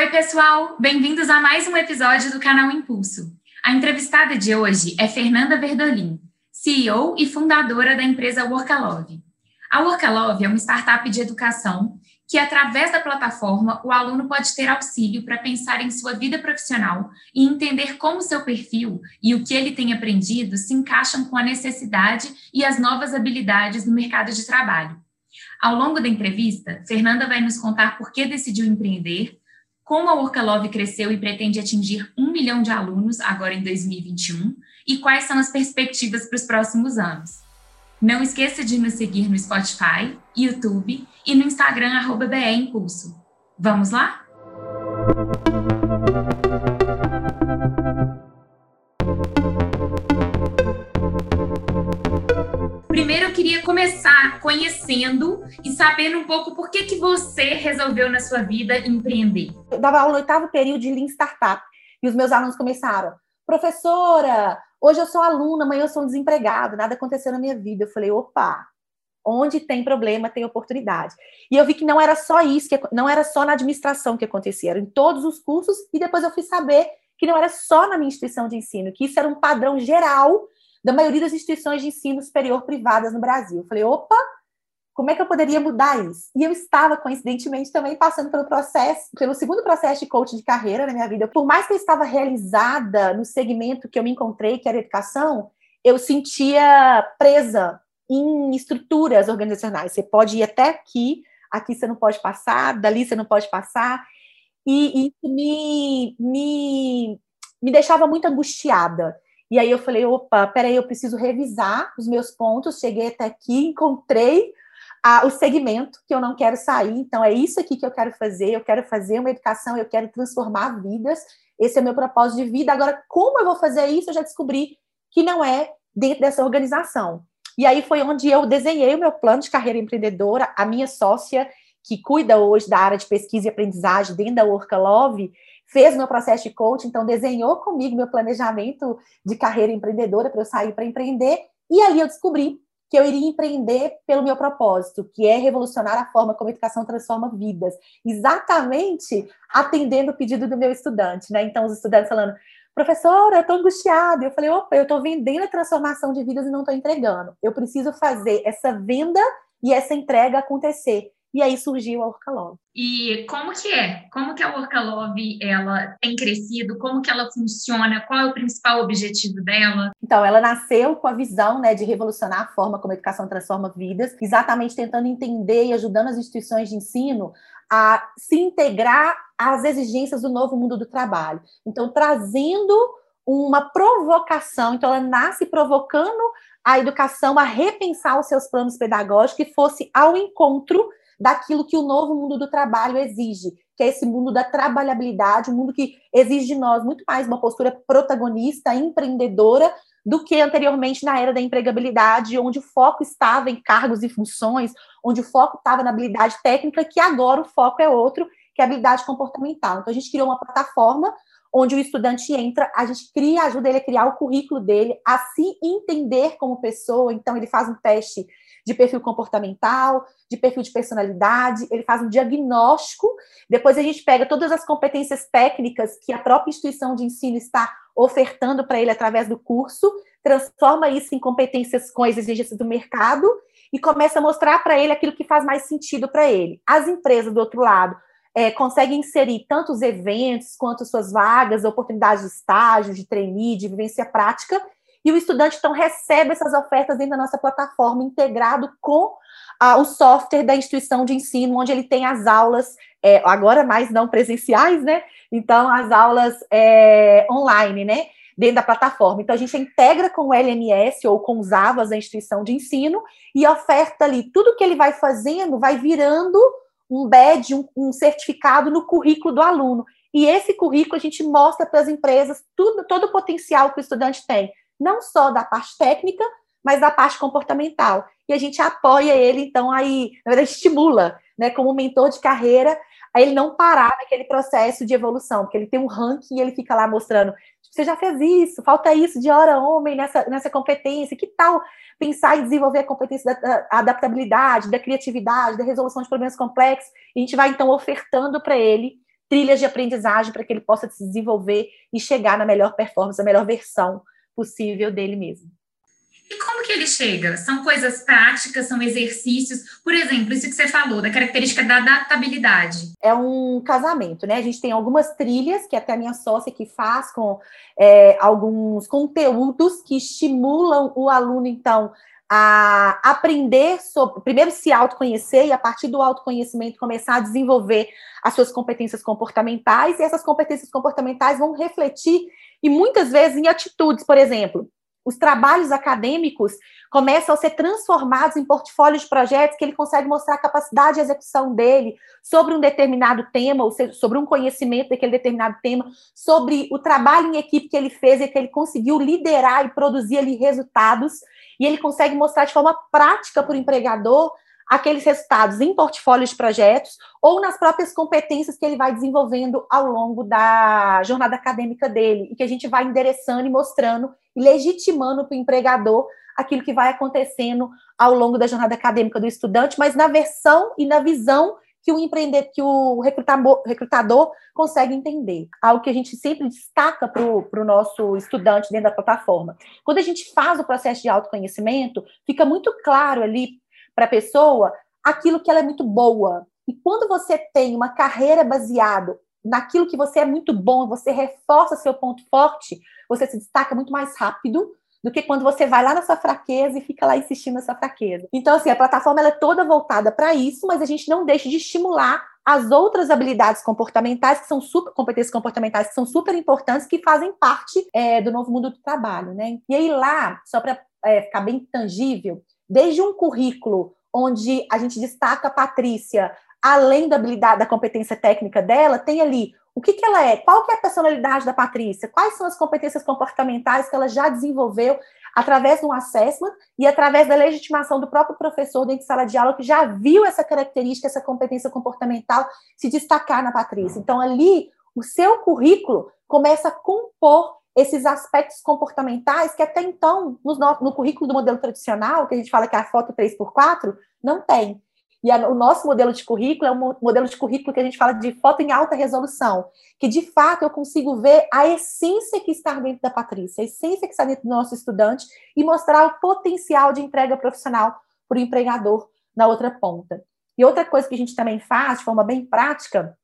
Oi, pessoal! Bem-vindos a mais um episódio do canal Impulso. A entrevistada de hoje é Fernanda Verdolin, CEO e fundadora da empresa Workalove. A Workalove é uma startup de educação que, através da plataforma, o aluno pode ter auxílio para pensar em sua vida profissional e entender como seu perfil e o que ele tem aprendido se encaixam com a necessidade e as novas habilidades no mercado de trabalho. Ao longo da entrevista, Fernanda vai nos contar por que decidiu empreender, como a Workalove cresceu e pretende atingir um milhão de alunos agora em 2021 e quais são as perspectivas para os próximos anos. Não esqueça de nos seguir no Spotify, YouTube e no Instagram, arroba. Vamos lá? Queria começar conhecendo e sabendo um pouco por que, que você resolveu na sua vida empreender. Eu dava aula no oitavo período de Lean Startup e os meus alunos começaram, professora, Hoje eu sou aluna, amanhã eu sou um desempregado, nada aconteceu na minha vida. Eu falei, opa, onde tem problema, tem oportunidade. E eu vi que não era só isso, que não era só na administração que acontecia, era em todos os cursos, e depois eu fui saber que não era só na minha instituição de ensino, que isso era um padrão geral da maioria das instituições de ensino superior privadas no Brasil. Eu falei, opa, como é que eu poderia mudar isso? E eu estava, coincidentemente, também passando pelo processo, pelo segundo processo de coaching de carreira na minha vida. Por mais que eu estava realizada no segmento que eu me encontrei, que era educação, eu sentia presa em estruturas organizacionais. Você pode ir até aqui, aqui você não pode passar, dali você não pode passar. E isso me, me, me deixava muito angustiada. E aí eu falei, opa, peraí, eu preciso revisar os meus pontos. Cheguei até aqui, encontrei a, o segmento que eu não quero sair. Então, é isso aqui que eu quero fazer. Eu quero fazer uma educação, eu quero transformar vidas. Esse é o meu propósito de vida. Agora, como eu vou fazer isso? Eu já descobri que não é dentro dessa organização. E aí foi onde eu desenhei o meu plano de carreira empreendedora. A minha sócia, que cuida hoje da área de pesquisa e aprendizagem dentro da Workalove, fez meu processo de coaching, então desenhou comigo meu planejamento de carreira empreendedora para eu sair para empreender. E ali eu descobri que eu iria empreender pelo meu propósito, que é revolucionar a forma como a educação transforma vidas, exatamente atendendo o pedido do meu estudante, né? Então, os estudantes falando, professora, eu estou angustiada. Eu falei, opa, eu estou vendendo a transformação de vidas e não estou entregando. Eu preciso fazer essa venda e essa entrega acontecer. E aí surgiu a Orcalove. E como que é? Como que a Orcalove ela tem crescido? Como que ela funciona? Qual é o principal objetivo dela? Então, ela nasceu com a visão né, de revolucionar a forma como a educação transforma vidas, exatamente tentando entender e ajudando as instituições de ensino a se integrar às exigências do novo mundo do trabalho. Então, trazendo uma provocação, então ela nasce provocando a educação a repensar os seus planos pedagógicos que fosse ao encontro daquilo que o novo mundo do trabalho exige, que é esse mundo da trabalhabilidade, um mundo que exige de nós muito mais uma postura protagonista, empreendedora, do que anteriormente na era da empregabilidade, onde o foco estava em cargos e funções, onde o foco estava na habilidade técnica, que agora o foco é outro, que é a habilidade comportamental. Então, a gente criou uma plataforma onde o estudante entra, a gente cria, ajuda ele a criar o currículo dele, a se entender como pessoa, então ele faz um teste de perfil comportamental, de perfil de personalidade, ele faz um diagnóstico, depois a gente pega todas as competências técnicas que a própria instituição de ensino está ofertando para ele através do curso, transforma isso em competências com as exigências do mercado e começa a mostrar para ele aquilo que faz mais sentido para ele. As empresas, do outro lado, é, conseguem inserir tanto os eventos quanto suas vagas, oportunidades de estágio, de trainee, de vivência prática, e o estudante, então, recebe essas ofertas dentro da nossa plataforma, integrado com o software da instituição de ensino, onde ele tem as aulas, é, agora mais não presenciais, né? Então, as aulas é, online, né? Dentro da plataforma. Então, a gente integra com o LMS ou com os AVAs da instituição de ensino e oferta ali tudo que ele vai fazendo, vai virando um badge, um, um certificado no currículo do aluno. E esse currículo a gente mostra para as empresas tudo, todo o potencial que o estudante tem não só da parte técnica, mas da parte comportamental. E a gente apoia ele, então, aí, na verdade, estimula, né, como mentor de carreira, a ele não parar naquele processo de evolução, porque ele tem um ranking e ele fica lá mostrando, você já fez isso, falta isso de hora homem nessa, nessa competência, que tal pensar em desenvolver a competência da adaptabilidade, da criatividade, da resolução de problemas complexos, e a gente vai, então, ofertando para ele trilhas de aprendizagem para que ele possa se desenvolver e chegar na melhor performance, a melhor versão possível dele mesmo. E como que ele chega? São coisas práticas, são exercícios? Por exemplo, isso que você falou, da característica da adaptabilidade. É um casamento, né? A gente tem algumas trilhas, que até a minha sócia que faz com é, alguns conteúdos que estimulam o aluno, então, a aprender sobre, primeiro se autoconhecer e a partir do autoconhecimento começar a desenvolver as suas competências comportamentais e essas competências comportamentais vão refletir e muitas vezes em atitudes, por exemplo, os trabalhos acadêmicos começam a ser transformados em portfólios de projetos que ele consegue mostrar a capacidade de execução dele sobre um determinado tema, ou seja, sobre um conhecimento daquele determinado tema, sobre o trabalho em equipe que ele fez e que ele conseguiu liderar e produzir ali resultados, e ele consegue mostrar de forma prática para o empregador aqueles resultados em portfólios de projetos ou nas próprias competências que ele vai desenvolvendo ao longo da jornada acadêmica dele, e que a gente vai endereçando e mostrando e legitimando para o empregador aquilo que vai acontecendo ao longo da jornada acadêmica do estudante, mas na versão e na visão que o empreendedor, que o recrutador, recrutador consegue entender. Algo que a gente sempre destaca para o nosso estudante dentro da plataforma. Quando a gente faz o processo de autoconhecimento, fica muito claro ali para a pessoa aquilo que ela é muito boa. E quando você tem uma carreira baseada naquilo que você é muito bom, você reforça seu ponto forte, você se destaca muito mais rápido do que quando você vai lá na sua fraqueza e fica lá insistindo na sua fraqueza. Então, assim, a plataforma é toda voltada para isso, mas a gente não deixa de estimular as outras habilidades comportamentais, que são super, competências comportamentais, que são super importantes, que fazem parte é, do novo mundo do trabalho, né? E aí lá, só para é, ficar bem tangível, desde um currículo onde a gente destaca a Patrícia, além da habilidade, da competência técnica dela, tem ali o que, que ela é, qual que é a personalidade da Patrícia, quais são as competências comportamentais que ela já desenvolveu através de um assessment e através da legitimação do próprio professor dentro de sala de aula que já viu essa característica, essa competência comportamental se destacar na Patrícia. Então, ali, o seu currículo começa a compor esses aspectos comportamentais que até então, no, no currículo do modelo tradicional, que a gente fala que é a foto 3x4, não tem. E a, o nosso modelo de currículo é um modelo de currículo que a gente fala de foto em alta resolução, que de fato eu consigo ver a essência que está dentro da Patrícia, a essência que está dentro do nosso estudante e mostrar o potencial de entrega profissional para o empregador na outra ponta. E outra coisa que a gente também faz de forma bem prática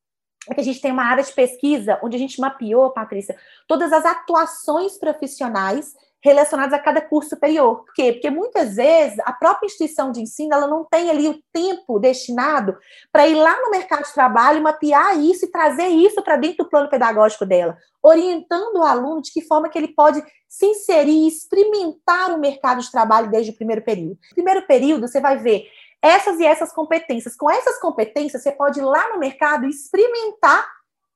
é que a gente tem uma área de pesquisa onde a gente mapeou, Patrícia, todas as atuações profissionais relacionadas a cada curso superior. Por quê? Porque muitas vezes a própria instituição de ensino ela não tem ali o tempo destinado para ir lá no mercado de trabalho, mapear isso e trazer isso para dentro do plano pedagógico dela, orientando o aluno de que forma que ele pode se inserir e experimentar o mercado de trabalho desde o primeiro período. Primeiro período, você vai ver essas e essas competências. Com essas competências, você pode ir lá no mercado e experimentar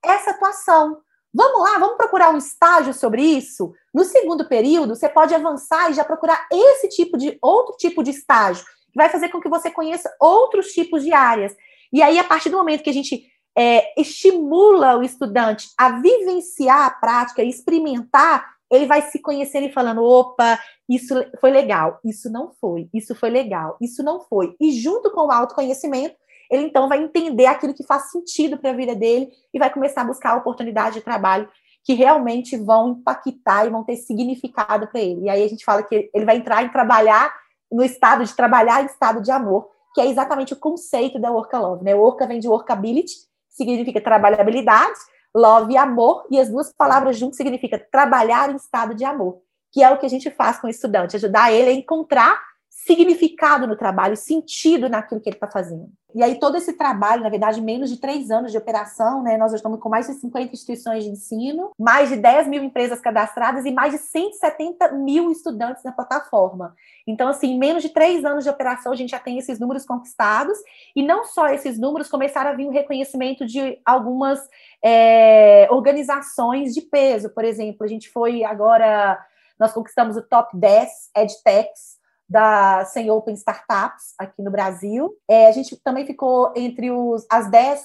essa atuação. Vamos lá, vamos procurar um estágio sobre isso? No segundo período, você pode avançar e já procurar esse tipo de outro tipo de estágio, que vai fazer com que você conheça outros tipos de áreas. E aí, a partir do momento que a gente é, estimula o estudante a vivenciar a prática e experimentar, ele vai se conhecendo e falando: opa, isso foi legal, isso não foi, isso foi legal, isso não foi. E junto com o autoconhecimento, ele então vai entender aquilo que faz sentido para a vida dele e vai começar a buscar oportunidades de trabalho que realmente vão impactar e vão ter significado para ele. E aí a gente fala que ele vai entrar em trabalhar no estado de trabalhar em estado de amor, que é exatamente o conceito da Work Love, né? Work vem de workability, significa trabalhabilidade, love e amor, e as duas palavras juntas significa trabalhar em estado de amor, que é o que a gente faz com o estudante, ajudar ele a encontrar significado no trabalho, sentido naquilo que ele está fazendo. E aí, todo esse trabalho, na verdade, menos de três anos de operação, né? Nós estamos com mais de 50 instituições de ensino, mais de 10 mil empresas cadastradas e mais de 170 mil estudantes na plataforma. Então, assim, menos de três anos de operação, a gente já tem esses números conquistados, e não só esses números, começaram a vir o reconhecimento de algumas é, organizações de peso. Por exemplo, a gente foi agora, nós conquistamos o top 10 EdTechs da Sem Open Startups aqui no Brasil. É, a gente também ficou entre os, as 10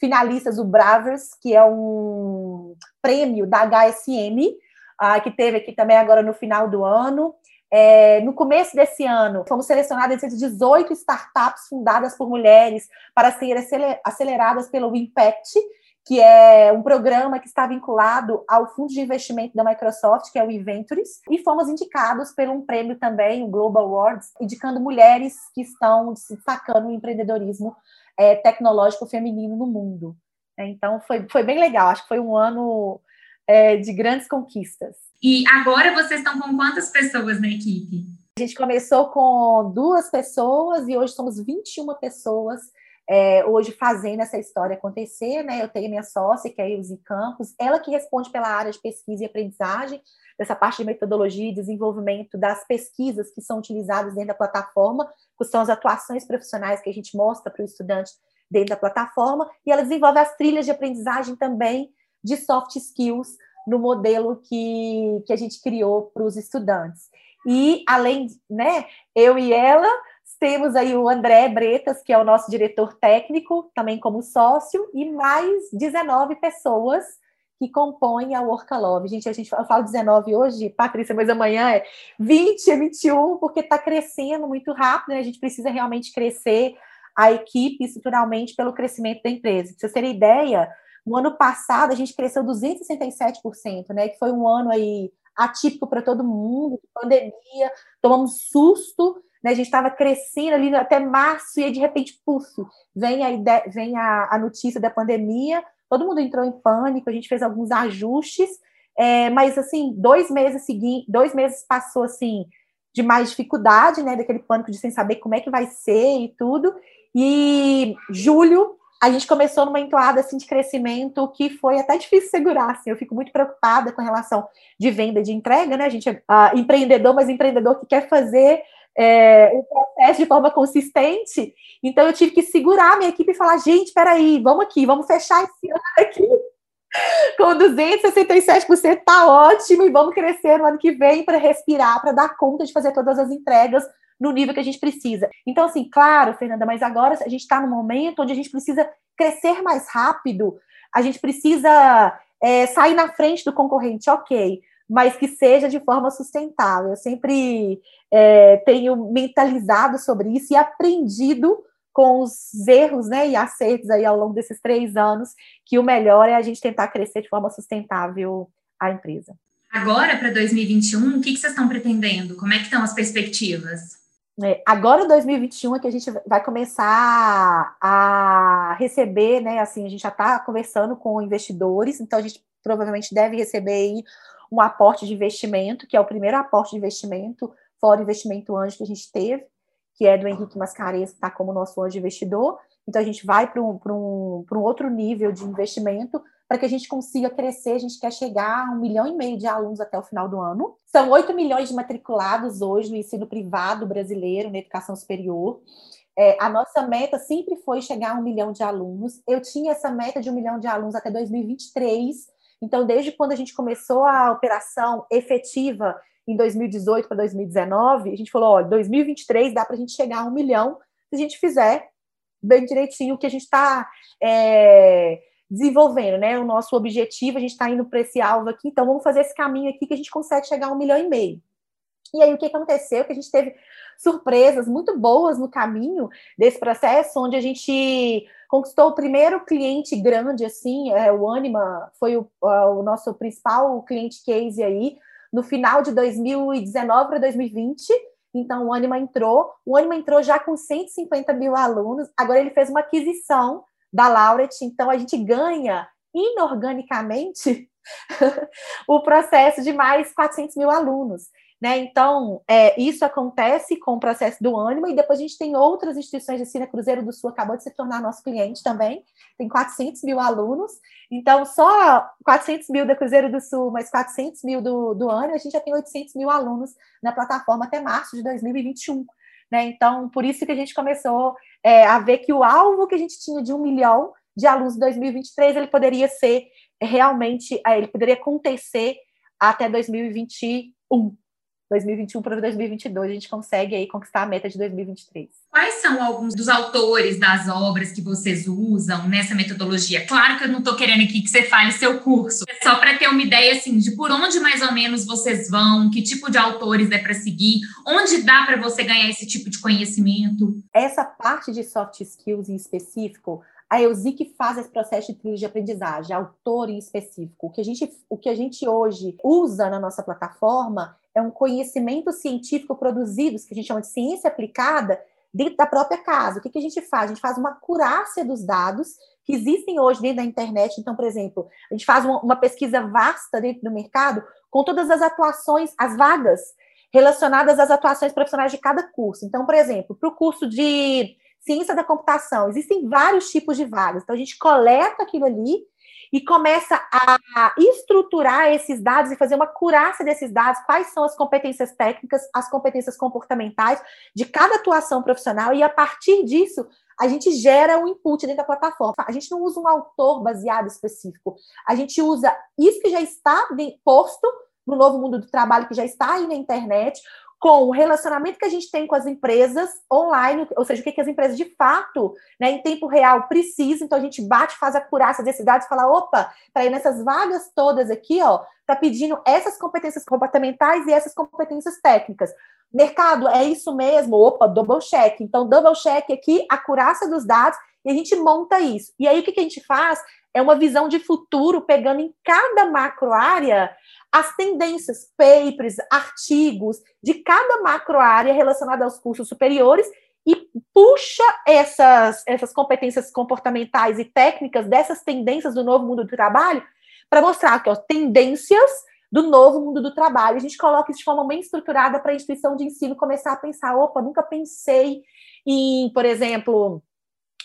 finalistas do Bravers, que é um prêmio da HSM, ah, que teve aqui também agora no final do ano. É, no começo desse ano, fomos selecionadas entre 18 startups fundadas por mulheres para serem aceleradas pelo Impact, que é um programa que está vinculado ao fundo de investimento da Microsoft, que é o Inventures, e fomos indicados por um prêmio também, o Global Awards, indicando mulheres que estão se destacando no empreendedorismo é, tecnológico feminino no mundo. Então, foi, foi bem legal, acho que foi um ano é, de grandes conquistas. E agora vocês estão com quantas pessoas na equipe? A gente começou com duas pessoas e hoje somos 21 pessoas é, hoje fazendo essa história acontecer, né? Eu tenho minha sócia, que é a Ilse Campos, ela que responde pela área de pesquisa e aprendizagem, dessa parte de metodologia e desenvolvimento das pesquisas que são utilizadas dentro da plataforma, que são as atuações profissionais que a gente mostra para o estudante dentro da plataforma, e ela desenvolve as trilhas de aprendizagem também de soft skills no modelo que, que a gente criou para os estudantes. E além, né, eu e ela temos aí o André Bretas, que é o nosso diretor técnico, também como sócio, e mais 19 pessoas que compõem a Workalove. Gente, a gente eu falo 19 hoje, Patrícia, mas amanhã é 20, é 21, porque está crescendo muito rápido, né? A gente precisa realmente crescer a equipe estruturalmente pelo crescimento da empresa. Para vocês terem ideia, no ano passado a gente cresceu 267%, né? Que foi um ano aí atípico para todo mundo, pandemia, tomamos susto, né? A gente estava crescendo ali até março e aí, de repente, puf, vem a, ideia, vem a, a notícia da pandemia, todo mundo entrou em pânico, a gente fez alguns ajustes, é, mas assim, dois meses seguintes, dois meses passou assim de mais dificuldade, né? Daquele pânico de sem saber como é que vai ser e tudo. E julho a gente começou numa entoada assim de crescimento que foi até difícil segurar. Assim, eu fico muito preocupada com relação de venda de entrega, né? A gente é uh, empreendedor, mas empreendedor que quer fazer é, o processo de forma consistente. Então, eu tive que segurar a minha equipe e falar: gente, peraí, vamos aqui, vamos fechar esse ano aqui. Com 267% tá ótimo e vamos crescer no ano que vem para respirar, para dar conta de fazer todas as entregas no nível que a gente precisa. Então, assim, claro, Fernanda, mas agora a gente está no momento onde a gente precisa crescer mais rápido, a gente precisa é, sair na frente do concorrente, ok mas que seja de forma sustentável. Eu sempre é, tenho mentalizado sobre isso e aprendido com os erros né, e acertos aí ao longo desses três anos, que o melhor é a gente tentar crescer de forma sustentável a empresa. Agora, para 2021, o que, que vocês estão pretendendo? Como é que estão as perspectivas? É, agora, 2021, é que a gente vai começar a receber, né? Assim, a gente já está conversando com investidores, então a gente provavelmente deve receber aí um aporte de investimento, que é o primeiro aporte de investimento, fora o investimento anjo que a gente teve, que é do Henrique Mascarenhas, que está como nosso anjo investidor. Então, a gente vai para um, um, um outro nível de investimento para que a gente consiga crescer. A gente quer chegar a um milhão e meio de alunos até o final do ano. São 8 milhões de matriculados hoje no ensino privado brasileiro, na educação superior. É, a nossa meta sempre foi chegar a um milhão de alunos. Eu tinha essa meta de um milhão de alunos até 2023, então, desde quando a gente começou a operação efetiva em 2018 para 2019, a gente falou: ó, 2023 dá para a gente chegar a um milhão se a gente fizer bem direitinho o que a gente está é, desenvolvendo, né? O nosso objetivo, a gente está indo para esse alvo aqui, então vamos fazer esse caminho aqui que a gente consegue chegar a um milhão e meio. E aí, o que aconteceu? Que a gente teve surpresas muito boas no caminho desse processo, onde a gente conquistou o primeiro cliente grande, assim, é, o Anima foi o, o nosso principal cliente case aí, no final de 2019 para 2020. Então, o Anima entrou, o Anima entrou já com 150 mil alunos, agora ele fez uma aquisição da Lauret, então a gente ganha inorganicamente o processo de mais 400 mil alunos. Né? Então, é, isso acontece com o processo do ânimo, e depois a gente tem outras instituições de ensino, Cruzeiro do Sul acabou de se tornar nosso cliente também, tem 400 mil alunos, então só 400 mil da Cruzeiro do Sul, mais 400 mil do, do ânimo, a gente já tem 800 mil alunos na plataforma até março de 2021. Né? Então, por isso que a gente começou é, a ver que o alvo que a gente tinha de um milhão de alunos em 2023, ele poderia ser realmente, é, ele poderia acontecer até 2021. 2021 para 2022 a gente consegue aí conquistar a meta de 2023. Quais são alguns dos autores das obras que vocês usam nessa metodologia? Claro que eu não estou querendo aqui que você fale seu curso, é só para ter uma ideia assim de por onde mais ou menos vocês vão, que tipo de autores é para seguir, onde dá para você ganhar esse tipo de conhecimento. Essa parte de soft skills em específico, a Elzik faz esse processo de trilha de aprendizagem, autor em específico. O que, a gente, o que a gente hoje usa na nossa plataforma é um conhecimento científico produzido, que a gente chama de ciência aplicada, dentro da própria casa. O que, que a gente faz? A gente faz uma curácia dos dados que existem hoje dentro da internet. Então, por exemplo, a gente faz uma, uma pesquisa vasta dentro do mercado com todas as atuações, as vagas relacionadas às atuações profissionais de cada curso. Então, por exemplo, para o curso de ciência da computação, existem vários tipos de vagas. Então, a gente coleta aquilo ali e começa a estruturar esses dados e fazer uma curácia desses dados, quais são as competências técnicas, as competências comportamentais de cada atuação profissional, e a partir disso, a gente gera um input dentro da plataforma. A gente não usa um autor baseado específico, a gente usa isso que já está posto no novo mundo do trabalho, que já está aí na internet, com o relacionamento que a gente tem com as empresas online, ou seja, o que, que as empresas de fato, né, em tempo real, precisam. Então a gente bate, faz a curácia desses dados e fala: opa, para ir nessas vagas todas aqui, ó, tá pedindo essas competências comportamentais e essas competências técnicas. Mercado, é isso mesmo? Opa, double check. Então, double check aqui, a curácia dos dados, e a gente monta isso. E aí, o que, que a gente faz? É uma visão de futuro, pegando em cada macro área as tendências, papers, artigos de cada macro área relacionada aos cursos superiores e puxa essas, essas competências comportamentais e técnicas dessas tendências do novo mundo do trabalho para mostrar que ó, tendências do novo mundo do trabalho. A gente coloca isso de forma bem estruturada para a instituição de ensino começar a pensar: opa, nunca pensei em, por exemplo,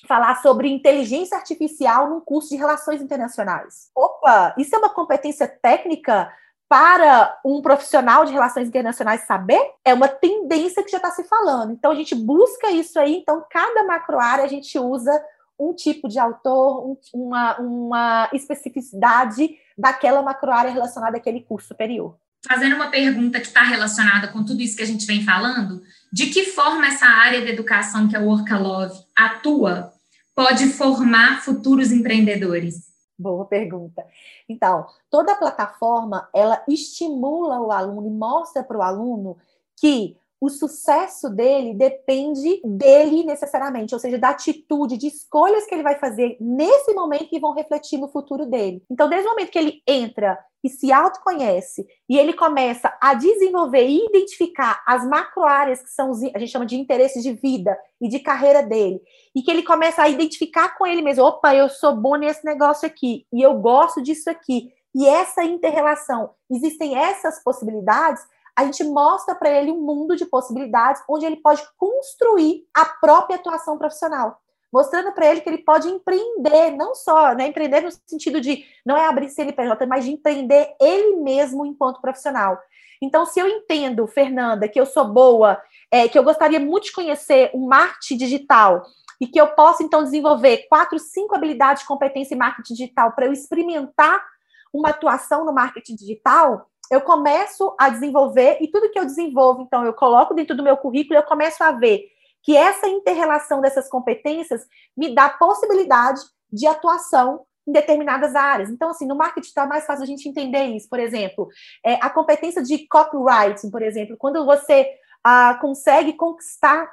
falar sobre inteligência artificial num curso de relações internacionais. Opa, isso é uma competência técnica para um profissional de relações internacionais saber, é uma tendência que já está se falando. Então, a gente busca isso aí. Então, cada macro área a gente usa um tipo de autor, um, uma, uma especificidade daquela macro área relacionada àquele curso superior. Fazendo uma pergunta que está relacionada com tudo isso que a gente vem falando, de que forma essa área de educação que é o Workalove atua pode formar futuros empreendedores? Boa pergunta. Então, toda plataforma, ela estimula o aluno e mostra para o aluno que o sucesso dele depende dele necessariamente, ou seja, da atitude, de escolhas que ele vai fazer nesse momento que vão refletir no futuro dele. Então, desde o momento que ele entra e se autoconhece e ele começa a desenvolver e identificar as macro áreas que são, a gente chama de interesses de vida e de carreira dele, e que ele começa a identificar com ele mesmo, opa, eu sou bom nesse negócio aqui, e eu gosto disso aqui, e essa interrelação, existem essas possibilidades, a gente mostra para ele um mundo de possibilidades onde ele pode construir a própria atuação profissional. Mostrando para ele que ele pode empreender, não só, né, empreender no sentido de não é abrir CNPJ, mas de empreender ele mesmo enquanto profissional. Então, se eu entendo, Fernanda, que eu sou boa, é, que eu gostaria muito de conhecer o marketing digital e que eu posso, então, desenvolver quatro, cinco habilidades de competência em marketing digital para eu experimentar uma atuação no marketing digital, eu começo a desenvolver e tudo que eu desenvolvo, então, eu coloco dentro do meu currículo e eu começo a ver que essa interrelação dessas competências me dá possibilidade de atuação em determinadas áreas. Então, assim, no marketing está mais fácil a gente entender isso. Por exemplo, é, a competência de copywriting, por exemplo, quando você ah, consegue conquistar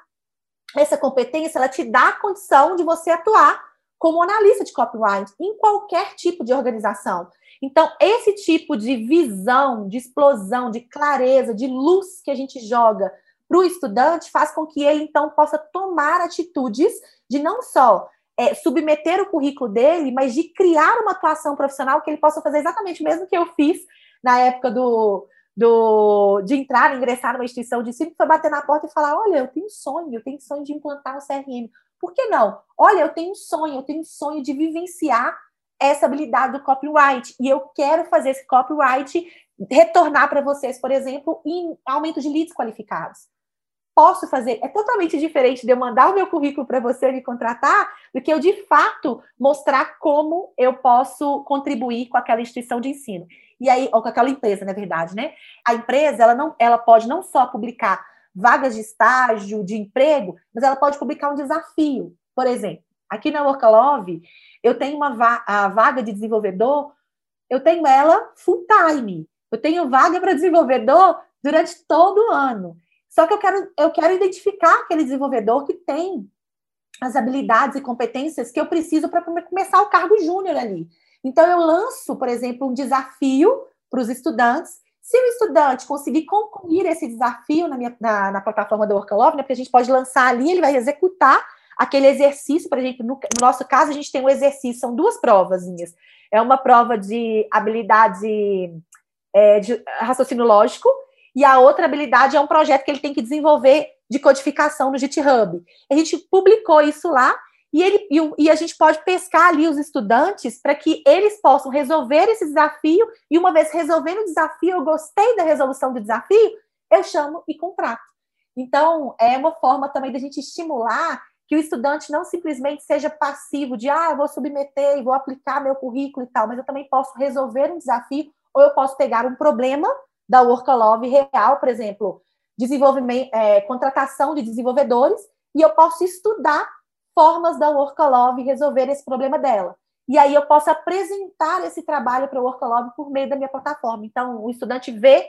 essa competência, ela te dá a condição de você atuar como analista de copyright em qualquer tipo de organização. Então, esse tipo de visão, de explosão, de clareza, de luz que a gente joga para o estudante faz com que ele, então, possa tomar atitudes de não só é, submeter o currículo dele, mas de criar uma atuação profissional que ele possa fazer exatamente o mesmo que eu fiz na época do, do, de entrar, ingressar numa instituição de ensino, foi bater na porta e falar: olha, eu tenho sonho, eu tenho sonho de implantar um CRM. Por que não? Olha, eu tenho um sonho, eu tenho um sonho de vivenciar essa habilidade do copyright. E eu quero fazer esse copyright retornar para vocês, por exemplo, em aumento de leads qualificados. Posso fazer, é totalmente diferente de eu mandar o meu currículo para você me contratar, do que eu de fato mostrar como eu posso contribuir com aquela instituição de ensino. E aí, ou com aquela empresa, na verdade, né? A empresa, ela não, ela pode não só publicar vagas de estágio, de emprego, mas ela pode publicar um desafio. Por exemplo, aqui na Workalove, eu tenho uma va a vaga de desenvolvedor, eu tenho ela full time. Eu tenho vaga para desenvolvedor durante todo o ano. Só que eu quero, eu quero identificar aquele desenvolvedor que tem as habilidades e competências que eu preciso para começar o cargo júnior ali. Então, eu lanço, por exemplo, um desafio para os estudantes. Se o estudante conseguir concluir esse desafio na, minha, na, na plataforma do Workalove, né, porque a gente pode lançar ali, ele vai executar aquele exercício, por exemplo, no, no, nosso caso, a gente tem um exercício, são duas provazinhas. É uma prova de habilidade é, de raciocínio lógico, e a outra habilidade é um projeto que ele tem que desenvolver de codificação no GitHub. A gente publicou isso lá e, ele, e, e a gente pode pescar ali os estudantes para que eles possam resolver esse desafio, e uma vez resolvendo o desafio, eu gostei da resolução do desafio, eu chamo e contrato. Então, é uma forma também da gente estimular que o estudante não simplesmente seja passivo de, ah, eu vou submeter e vou aplicar meu currículo e tal, mas eu também posso resolver um desafio, ou eu posso pegar um problema da Workalove real, por exemplo, desenvolvimento, é, contratação de desenvolvedores, e eu posso estudar formas da Workalove resolver esse problema dela. E aí eu posso apresentar esse trabalho para o Workalove por meio da minha plataforma. Então, o estudante vê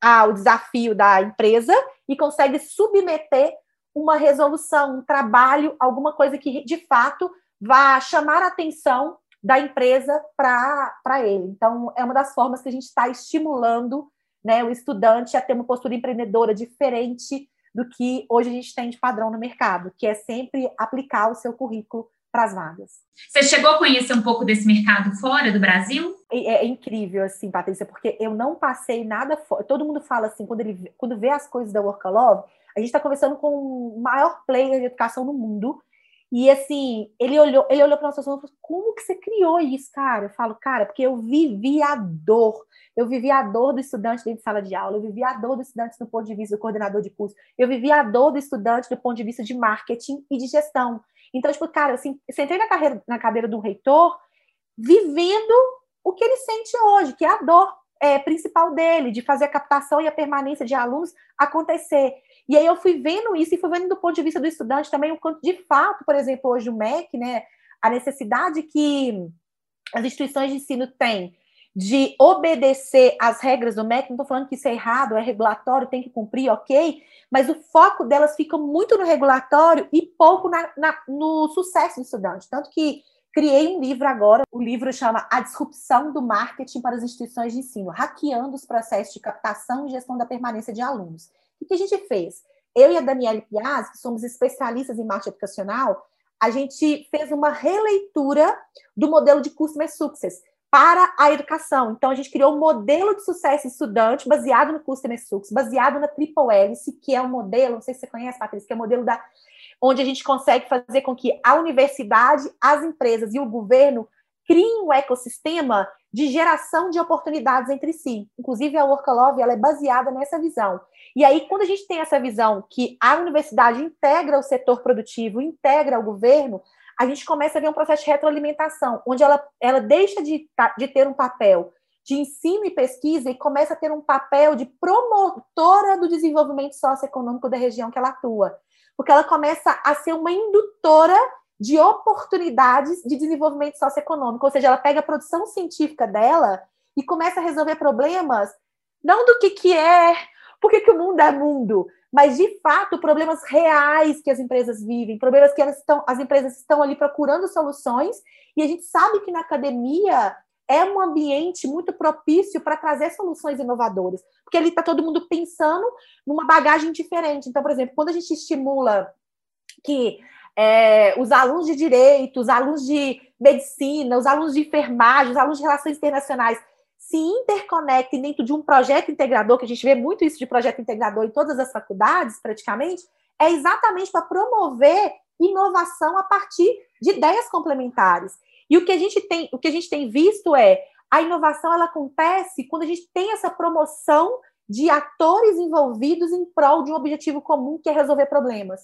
ah, o desafio da empresa e consegue submeter uma resolução, um trabalho, alguma coisa que de fato vá chamar a atenção da empresa para ele. Então, é uma das formas que a gente está estimulando né, o estudante a ter uma postura empreendedora diferente do que hoje a gente tem de padrão no mercado, que é sempre aplicar o seu currículo para as vagas. Você chegou a conhecer um pouco desse mercado fora do Brasil? É, é incrível, assim, Patrícia, porque eu não passei nada fora. Todo mundo fala assim, quando ele quando vê as coisas da Workalove, a gente está conversando com o maior player de educação no mundo, e assim, ele olhou, ele olhou para nossa situação e falou: como que você criou isso, cara? Eu falo, cara, porque eu vivi a dor. Eu vivi a dor do estudante dentro de sala de aula, eu vivi a dor do estudante do ponto de vista do coordenador de curso, eu vivi a dor do estudante do ponto de vista de marketing e de gestão. Então, tipo, cara, assim, sentei na, carreira, na cadeira de um reitor, vivendo o que ele sente hoje, que é a dor é, principal dele, de fazer a captação e a permanência de alunos acontecer. E aí eu fui vendo isso e fui vendo do ponto de vista do estudante também o quanto de fato, por exemplo, hoje o MEC, né, a necessidade que as instituições de ensino têm de obedecer às regras do MEC, não estou falando que isso é errado, é regulatório, tem que cumprir, ok, mas o foco delas fica muito no regulatório e pouco na, na, no sucesso do estudante. Tanto que criei um livro agora, o livro chama A Disrupção do Marketing para as Instituições de Ensino, hackeando os processos de captação e gestão da permanência de alunos. O que a gente fez? Eu e a Daniela Piaz, que somos especialistas em marketing educacional, a gente fez uma releitura do modelo de Customer Success para a educação. Então, a gente criou um modelo de sucesso estudante baseado no Customer Success, baseado na Triple Hélice, que é um modelo, não sei se você conhece, Patrícia, que é o um modelo da, onde a gente consegue fazer com que a universidade, as empresas e o governo criem um ecossistema de geração de oportunidades entre si. Inclusive, a Workalove ela é baseada nessa visão. E aí, quando a gente tem essa visão que a universidade integra o setor produtivo, integra o governo, a gente começa a ver um processo de retroalimentação, onde ela, ela deixa de, de ter um papel de ensino e pesquisa e começa a ter um papel de promotora do desenvolvimento socioeconômico da região que ela atua. Porque ela começa a ser uma indutora de oportunidades de desenvolvimento socioeconômico, ou seja, ela pega a produção científica dela e começa a resolver problemas não do que, que é, por que, que o mundo é mundo, mas de fato problemas reais que as empresas vivem, problemas que elas estão, as empresas estão ali procurando soluções, e a gente sabe que na academia é um ambiente muito propício para trazer soluções inovadoras, porque ali está todo mundo pensando numa bagagem diferente. Então, por exemplo, quando a gente estimula que é, os alunos de direito, os alunos de medicina, os alunos de enfermagem, os alunos de relações internacionais se interconectem dentro de um projeto integrador, que a gente vê muito isso de projeto integrador em todas as faculdades, praticamente, é exatamente para promover inovação a partir de ideias complementares. E o que a gente tem, o que a gente tem visto é a inovação ela acontece quando a gente tem essa promoção de atores envolvidos em prol de um objetivo comum que é resolver problemas.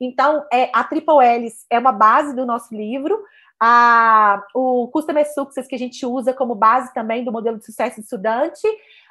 Então, é, a Triple Hélice é uma base do nosso livro. A, o Customer Success, que a gente usa como base também do modelo de sucesso estudante.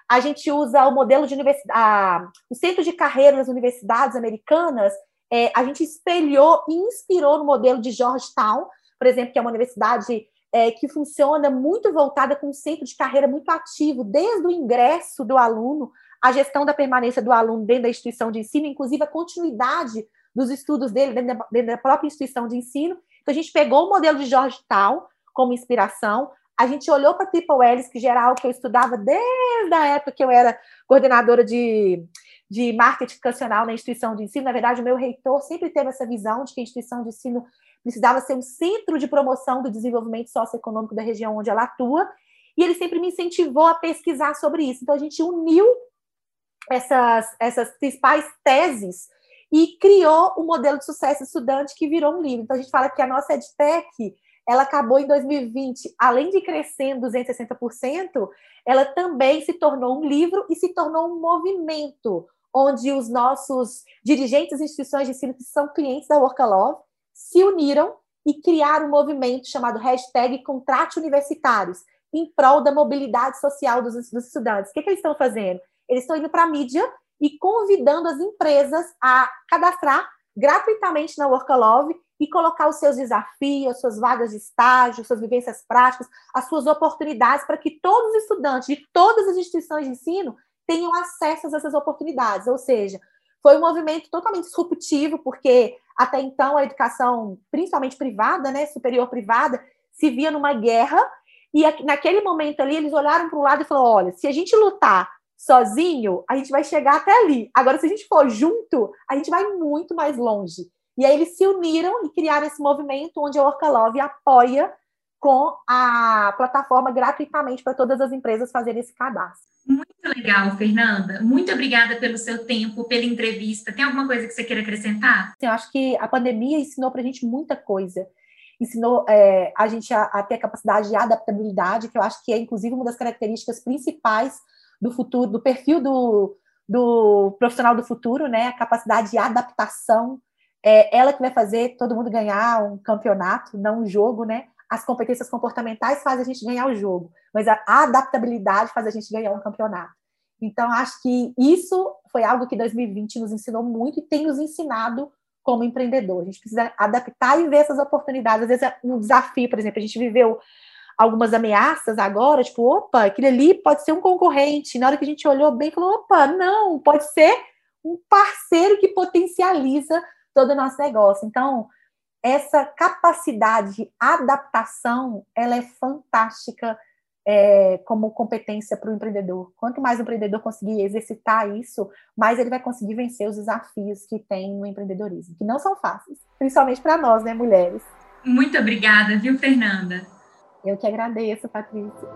A gente usa o modelo de universidade, o centro de carreira das universidades americanas. É, a gente espelhou e inspirou no modelo de Georgetown, por exemplo, que é uma universidade é, que funciona muito voltada com um centro de carreira muito ativo, desde o ingresso do aluno, a gestão da permanência do aluno dentro da instituição de ensino, inclusive a continuidade dos estudos dele dentro da, dentro da própria instituição de ensino. Então, a gente pegou o modelo de Georgetown como inspiração, a gente olhou para Triple L's, que geral que eu estudava desde a época que eu era coordenadora de, de marketing educacional na instituição de ensino. Na verdade, o meu reitor sempre teve essa visão de que a instituição de ensino precisava ser um centro de promoção do desenvolvimento socioeconômico da região onde ela atua, e ele sempre me incentivou a pesquisar sobre isso. Então, a gente uniu essas, essas principais teses e criou o um modelo de sucesso estudante que virou um livro. Então, a gente fala que a nossa EdTech ela acabou em 2020, além de crescer em 260%, ela também se tornou um livro e se tornou um movimento, onde os nossos dirigentes e instituições de ensino que são clientes da Workalove se uniram e criaram um movimento chamado hashtag Contrate Universitários, em prol da mobilidade social dos, dos estudantes. O que, que eles estão fazendo? Eles estão indo para a mídia e convidando as empresas a cadastrar gratuitamente na Workalove e colocar os seus desafios, suas vagas de estágio, suas vivências práticas, as suas oportunidades para que todos os estudantes de todas as instituições de ensino tenham acesso a essas oportunidades. Ou seja, foi um movimento totalmente disruptivo, porque até então a educação, principalmente privada, né, superior privada, se via numa guerra, e naquele momento ali eles olharam para o lado e falaram: olha, se a gente lutar sozinho, a gente vai chegar até ali. Agora, se a gente for junto, a gente vai muito mais longe. E aí eles se uniram e criaram esse movimento onde a Orcalove apoia com a plataforma gratuitamente para todas as empresas fazerem esse cadastro. Muito legal, Fernanda. Muito obrigada pelo seu tempo, pela entrevista. Tem alguma coisa que você queira acrescentar? Eu acho que a pandemia ensinou para a gente muita coisa. Ensinou é, a gente a, a ter a capacidade de adaptabilidade, que eu acho que é, inclusive, uma das características principais do futuro, do perfil do, do profissional do futuro, né? A capacidade de adaptação, é ela que vai fazer todo mundo ganhar um campeonato, não um jogo, né? As competências comportamentais fazem a gente ganhar o jogo, mas a adaptabilidade faz a gente ganhar um campeonato. Então, acho que isso foi algo que 2020 nos ensinou muito e tem nos ensinado como empreendedor. A gente precisa adaptar e ver essas oportunidades. Às vezes é um desafio, por exemplo, a gente viveu algumas ameaças agora, tipo, opa, aquele ali pode ser um concorrente. Na hora que a gente olhou bem, falou, opa, não, pode ser um parceiro que potencializa todo o nosso negócio. Então, essa capacidade de adaptação, ela é fantástica é, como competência para o empreendedor. Quanto mais o empreendedor conseguir exercitar isso, mais ele vai conseguir vencer os desafios que tem no empreendedorismo, que não são fáceis, principalmente para nós, né, mulheres. Muito obrigada, viu, Fernanda? Eu que agradeço, Patrícia.